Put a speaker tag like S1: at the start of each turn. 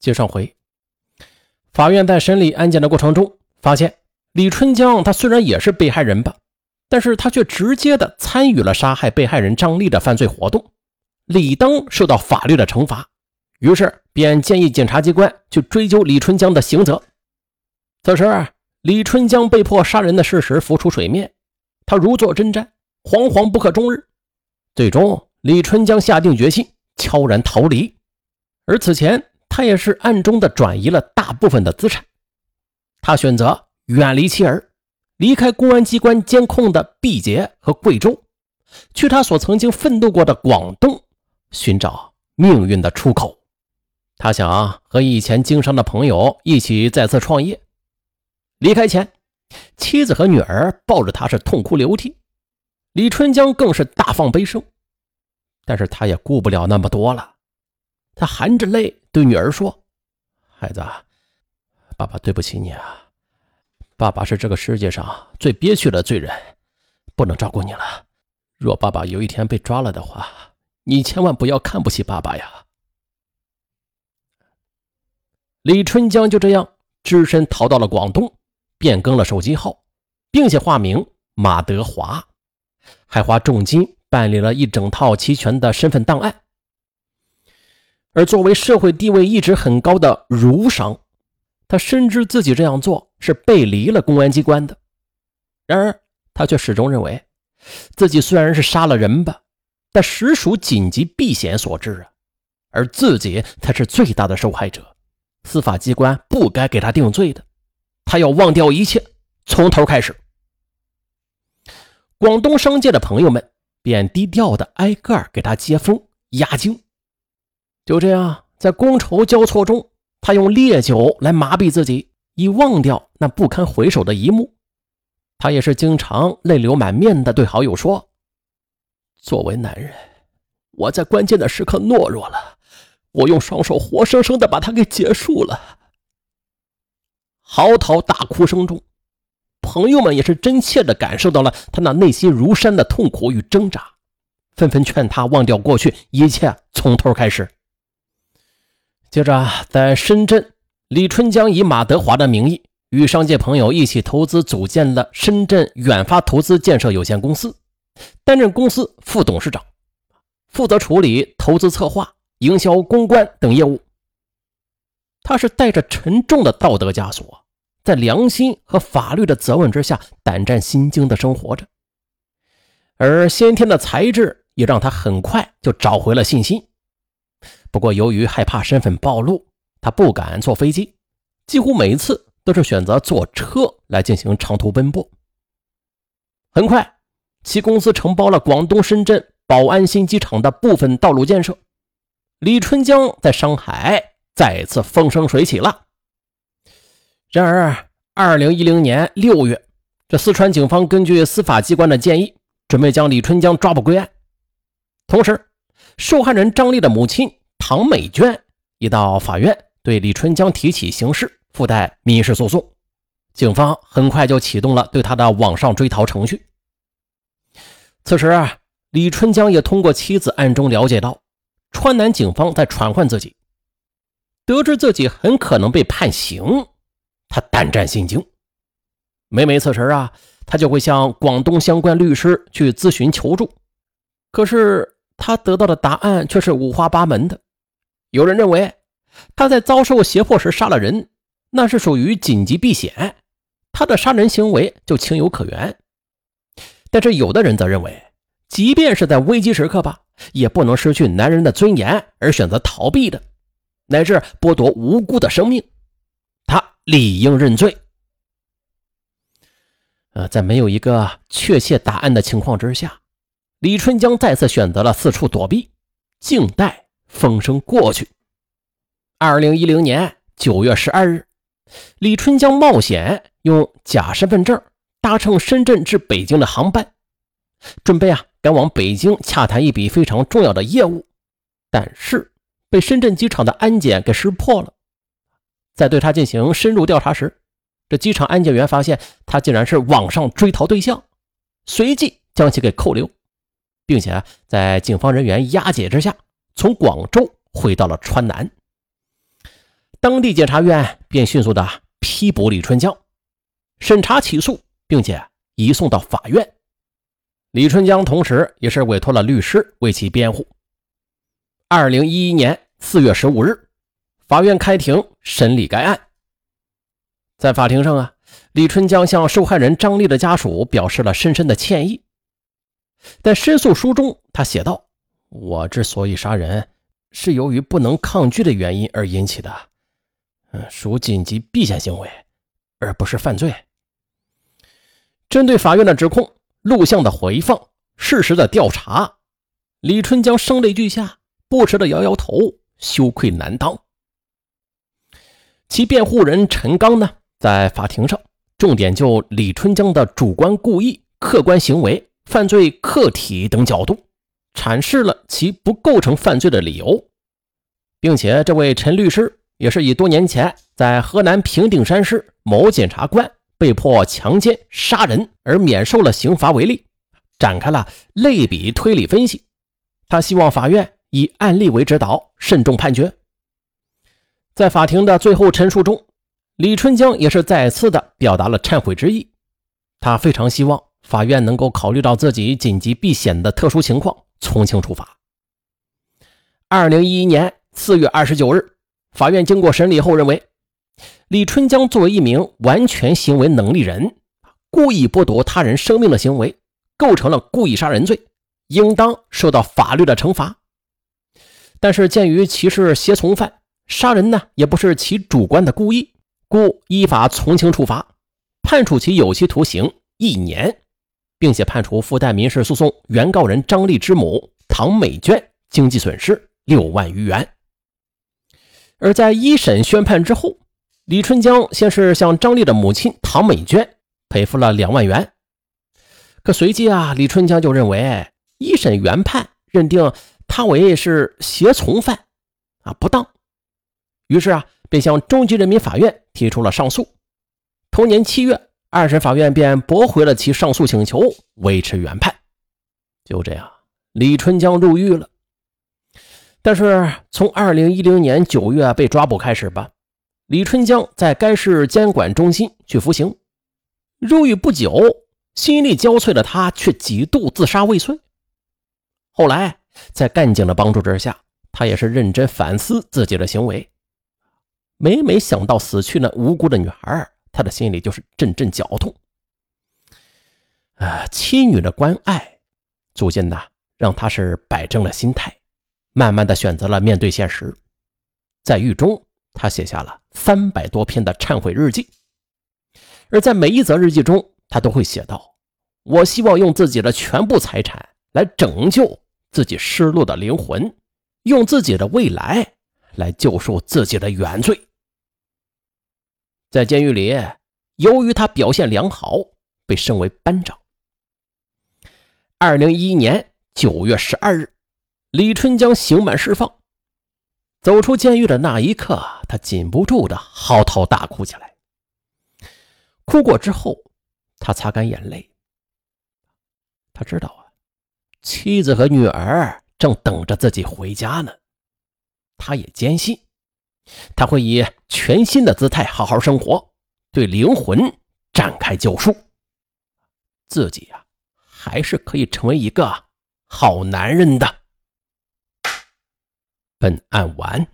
S1: 接上回，法院在审理案件的过程中，发现李春江他虽然也是被害人吧，但是他却直接的参与了杀害被害人张丽的犯罪活动，理当受到法律的惩罚。于是便建议检察机关去追究李春江的刑责。此时，李春江被迫杀人的事实浮出水面，他如坐针毡，惶惶不可终日。最终，李春江下定决心，悄然逃离。而此前，他也是暗中的转移了大部分的资产。他选择远离妻儿，离开公安机关监控的毕节和贵州，去他所曾经奋斗过的广东，寻找命运的出口。他想和以前经商的朋友一起再次创业。离开前，妻子和女儿抱着他是痛哭流涕，李春江更是大放悲声。但是他也顾不了那么多了，他含着泪对女儿说：“孩子，爸爸对不起你啊！爸爸是这个世界上最憋屈的罪人，不能照顾你了。若爸爸有一天被抓了的话，你千万不要看不起爸爸呀！”李春江就这样只身逃到了广东，变更了手机号，并且化名马德华，还花重金办理了一整套齐全的身份档案。而作为社会地位一直很高的儒商，他深知自己这样做是背离了公安机关的。然而，他却始终认为，自己虽然是杀了人吧，但实属紧急避险所致啊，而自己才是最大的受害者。司法机关不该给他定罪的，他要忘掉一切，从头开始。广东商界的朋友们便低调的挨个给他接风压惊。就这样，在觥筹交错中，他用烈酒来麻痹自己，以忘掉那不堪回首的一幕。他也是经常泪流满面的对好友说：“作为男人，我在关键的时刻懦弱了。”我用双手活生生的把他给结束了。嚎啕大哭声中，朋友们也是真切的感受到了他那内心如山的痛苦与挣扎，纷纷劝他忘掉过去，一切从头开始。接着，在深圳，李春江以马德华的名义与商界朋友一起投资组建了深圳远发投资建设有限公司，担任公司副董事长，负责处理投资策划。营销、公关等业务，他是带着沉重的道德枷锁，在良心和法律的责问之下，胆战心惊的生活着。而先天的才智也让他很快就找回了信心。不过，由于害怕身份暴露，他不敢坐飞机，几乎每一次都是选择坐车来进行长途奔波。很快，其公司承包了广东深圳宝安新机场的部分道路建设。李春江在上海再次风生水起了。然而，二零一零年六月，这四川警方根据司法机关的建议，准备将李春江抓捕归案。同时，受害人张丽的母亲唐美娟已到法院对李春江提起刑事附带民事诉讼。警方很快就启动了对他的网上追逃程序。此时啊，李春江也通过妻子暗中了解到。川南警方在传唤自己，得知自己很可能被判刑，他胆战心惊。每每此时啊，他就会向广东相关律师去咨询求助。可是他得到的答案却是五花八门的。有人认为他在遭受胁迫时杀了人，那是属于紧急避险，他的杀人行为就情有可原。但是有的人则认为，即便是在危机时刻吧。也不能失去男人的尊严而选择逃避的，乃至剥夺无辜的生命，他理应认罪。呃，在没有一个确切答案的情况之下，李春江再次选择了四处躲避，静待风声过去。二零一零年九月十二日，李春江冒险用假身份证搭乘深圳至北京的航班，准备啊。赶往北京洽谈一笔非常重要的业务，但是被深圳机场的安检给识破了。在对他进行深入调查时，这机场安检员发现他竟然是网上追逃对象，随即将其给扣留，并且在警方人员押解之下，从广州回到了川南。当地检察院便迅速的批捕李春江，审查起诉，并且移送到法院。李春江同时也是委托了律师为其辩护。二零一一年四月十五日，法院开庭审理该案。在法庭上啊，李春江向受害人张丽的家属表示了深深的歉意。在申诉书中，他写道：“我之所以杀人，是由于不能抗拒的原因而引起的，嗯，属紧急避险行为，而不是犯罪。”针对法院的指控。录像的回放，事实的调查，李春江声泪俱下，不时的摇摇头，羞愧难当。其辩护人陈刚呢，在法庭上重点就李春江的主观故意、客观行为、犯罪客体等角度，阐释了其不构成犯罪的理由，并且这位陈律师也是以多年前在河南平顶山市某检察官。被迫强奸、杀人而免受了刑罚为例，展开了类比推理分析。他希望法院以案例为指导，慎重判决。在法庭的最后陈述中，李春江也是再次的表达了忏悔之意。他非常希望法院能够考虑到自己紧急避险的特殊情况，从轻处罚。二零一一年四月二十九日，法院经过审理后认为。李春江作为一名完全行为能力人，故意剥夺他人生命的行为，构成了故意杀人罪，应当受到法律的惩罚。但是，鉴于其是胁从犯，杀人呢也不是其主观的故意，故依法从轻处罚，判处其有期徒刑一年，并且判处附带民事诉讼原告人张丽之母唐美娟经济损失六万余元。而在一审宣判之后。李春江先是向张丽的母亲唐美娟赔付了两万元，可随即啊，李春江就认为一审原判认定他为是胁从犯，啊不当，于是啊，便向中级人民法院提出了上诉。同年七月，二审法院便驳回了其上诉请求，维持原判。就这样，李春江入狱了。但是从二零一零年九月被抓捕开始吧。李春江在该市监管中心去服刑，入狱不久，心力交瘁的他却几度自杀未遂。后来在干警的帮助之下，他也是认真反思自己的行为。每每想到死去那无辜的女孩，他的心里就是阵阵绞痛。啊，妻女的关爱，逐渐的让他是摆正了心态，慢慢的选择了面对现实，在狱中。他写下了三百多篇的忏悔日记，而在每一则日记中，他都会写道：“我希望用自己的全部财产来拯救自己失落的灵魂，用自己的未来来救赎自己的原罪。”在监狱里，由于他表现良好，被升为班长。二零一一年九月十二日，李春江刑满释放。走出监狱的那一刻，他禁不住的嚎啕大哭起来。哭过之后，他擦干眼泪。他知道啊，妻子和女儿正等着自己回家呢。他也坚信，他会以全新的姿态好好生活，对灵魂展开救赎。自己啊，还是可以成为一个好男人的。本案完。